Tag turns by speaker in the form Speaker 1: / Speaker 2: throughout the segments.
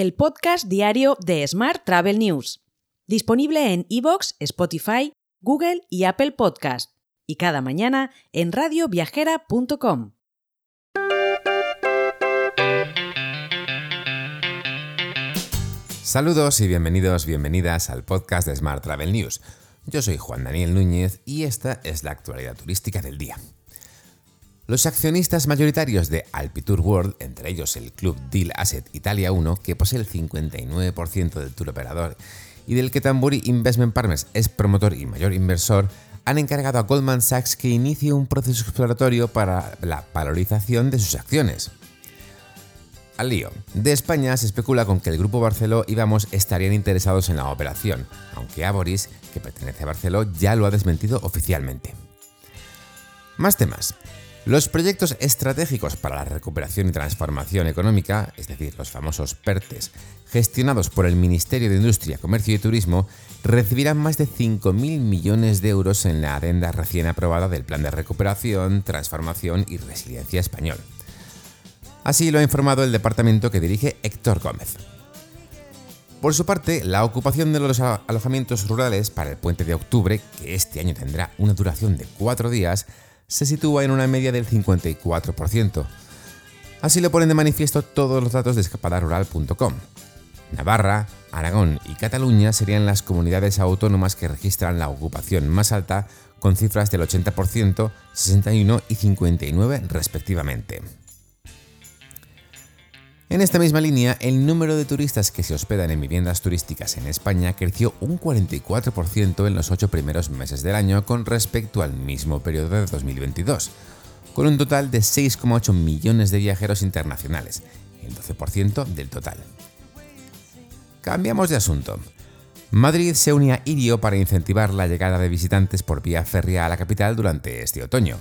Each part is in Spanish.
Speaker 1: el podcast diario de Smart Travel News, disponible en iVoox, Spotify, Google y Apple Podcast, y cada mañana en radioviajera.com.
Speaker 2: Saludos y bienvenidos, bienvenidas al podcast de Smart Travel News. Yo soy Juan Daniel Núñez y esta es la actualidad turística del día. Los accionistas mayoritarios de Alpitour World, entre ellos el club Deal Asset Italia 1, que posee el 59% del tour operador y del que Tamburi Investment Partners es promotor y mayor inversor, han encargado a Goldman Sachs que inicie un proceso exploratorio para la valorización de sus acciones. Al lío. De España se especula con que el grupo Barceló y Vamos estarían interesados en la operación, aunque Aboris, que pertenece a Barceló, ya lo ha desmentido oficialmente. Más temas. Los proyectos estratégicos para la recuperación y transformación económica, es decir, los famosos PERTES, gestionados por el Ministerio de Industria, Comercio y Turismo, recibirán más de 5.000 millones de euros en la adenda recién aprobada del Plan de Recuperación, Transformación y Resiliencia español. Así lo ha informado el departamento que dirige Héctor Gómez. Por su parte, la ocupación de los alojamientos rurales para el puente de octubre, que este año tendrá una duración de cuatro días, se sitúa en una media del 54%. Así lo ponen de manifiesto todos los datos de escapadarural.com. Navarra, Aragón y Cataluña serían las comunidades autónomas que registran la ocupación más alta, con cifras del 80%, 61 y 59 respectivamente. En esta misma línea, el número de turistas que se hospedan en viviendas turísticas en España creció un 44% en los ocho primeros meses del año con respecto al mismo periodo de 2022, con un total de 6,8 millones de viajeros internacionales, el 12% del total. Cambiamos de asunto. Madrid se une a Irio para incentivar la llegada de visitantes por vía férrea a la capital durante este otoño.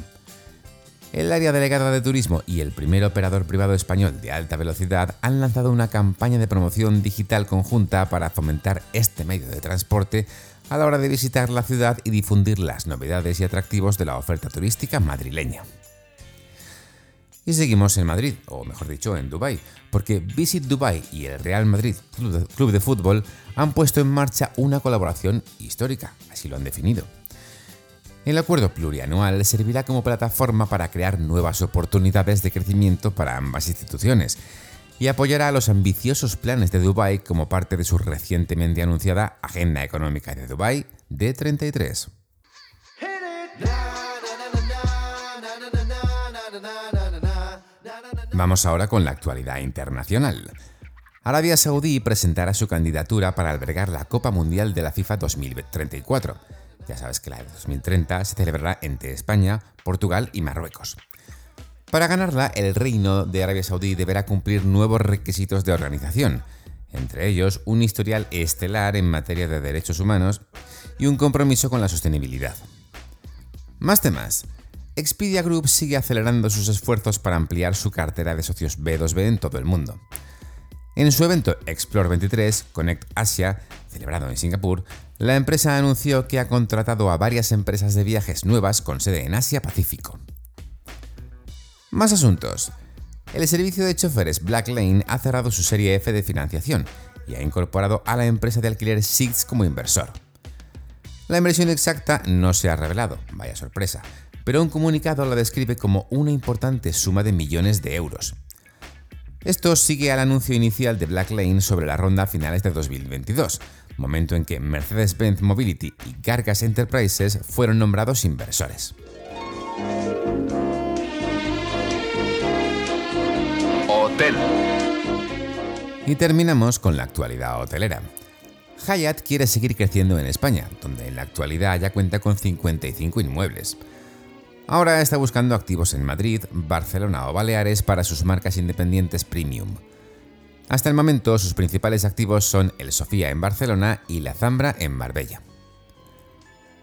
Speaker 2: El área delegada de turismo y el primer operador privado español de alta velocidad han lanzado una campaña de promoción digital conjunta para fomentar este medio de transporte a la hora de visitar la ciudad y difundir las novedades y atractivos de la oferta turística madrileña. Y seguimos en Madrid, o mejor dicho, en Dubái, porque Visit Dubai y el Real Madrid Club de Fútbol han puesto en marcha una colaboración histórica, así lo han definido. El acuerdo plurianual servirá como plataforma para crear nuevas oportunidades de crecimiento para ambas instituciones y apoyará los ambiciosos planes de Dubái como parte de su recientemente anunciada Agenda Económica de Dubái D33. Vamos ahora con la actualidad internacional. Arabia Saudí presentará su candidatura para albergar la Copa Mundial de la FIFA 2034 ya sabes que la de 2030 se celebrará entre España, Portugal y Marruecos. Para ganarla, el Reino de Arabia Saudí deberá cumplir nuevos requisitos de organización, entre ellos un historial estelar en materia de derechos humanos y un compromiso con la sostenibilidad. Más temas. Expedia Group sigue acelerando sus esfuerzos para ampliar su cartera de socios B2B en todo el mundo. En su evento Explore 23 Connect Asia, celebrado en Singapur, la empresa anunció que ha contratado a varias empresas de viajes nuevas con sede en Asia-Pacífico. Más asuntos. El servicio de choferes Black Lane ha cerrado su serie F de financiación y ha incorporado a la empresa de alquiler Six como inversor. La inversión exacta no se ha revelado, vaya sorpresa, pero un comunicado la describe como una importante suma de millones de euros. Esto sigue al anuncio inicial de Black Lane sobre la ronda a finales de 2022, momento en que Mercedes-Benz Mobility y Gargas Enterprises fueron nombrados inversores. Hotel. Y terminamos con la actualidad hotelera. Hyatt quiere seguir creciendo en España, donde en la actualidad ya cuenta con 55 inmuebles. Ahora está buscando activos en Madrid, Barcelona o Baleares para sus marcas independientes premium. Hasta el momento, sus principales activos son el Sofía en Barcelona y la Zambra en Marbella.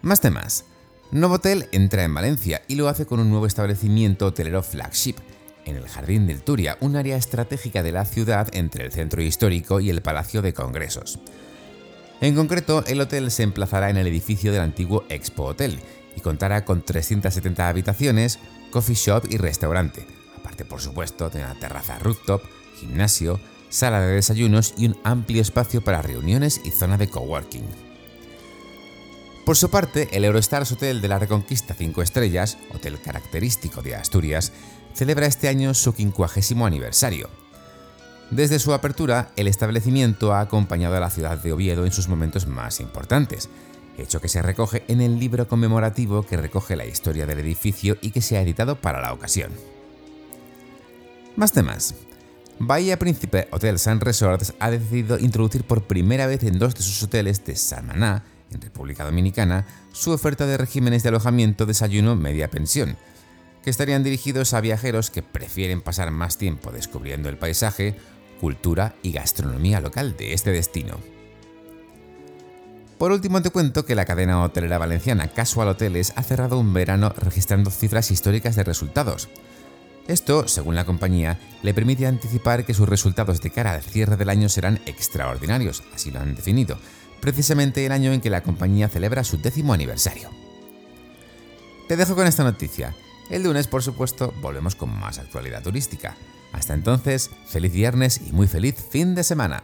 Speaker 2: Más temas. Novotel entra en Valencia y lo hace con un nuevo establecimiento hotelero flagship, en el Jardín del Turia, un área estratégica de la ciudad entre el centro histórico y el Palacio de Congresos. En concreto, el hotel se emplazará en el edificio del antiguo Expo Hotel y contará con 370 habitaciones, coffee shop y restaurante, aparte por supuesto de una terraza rooftop, gimnasio, sala de desayunos y un amplio espacio para reuniones y zona de coworking. Por su parte, el Eurostars Hotel de la Reconquista 5 Estrellas, hotel característico de Asturias, celebra este año su quincuagésimo aniversario. Desde su apertura, el establecimiento ha acompañado a la ciudad de Oviedo en sus momentos más importantes, hecho que se recoge en el libro conmemorativo que recoge la historia del edificio y que se ha editado para la ocasión. Más temas. Bahía Príncipe Hotels and Resorts ha decidido introducir por primera vez en dos de sus hoteles de Samaná en República Dominicana, su oferta de regímenes de alojamiento, desayuno, media pensión, que estarían dirigidos a viajeros que prefieren pasar más tiempo descubriendo el paisaje, cultura y gastronomía local de este destino. Por último te cuento que la cadena hotelera valenciana Casual Hoteles ha cerrado un verano registrando cifras históricas de resultados. Esto, según la compañía, le permite anticipar que sus resultados de cara al cierre del año serán extraordinarios, así lo han definido, precisamente el año en que la compañía celebra su décimo aniversario. Te dejo con esta noticia. El lunes, por supuesto, volvemos con más actualidad turística. Hasta entonces, feliz viernes y muy feliz fin de semana.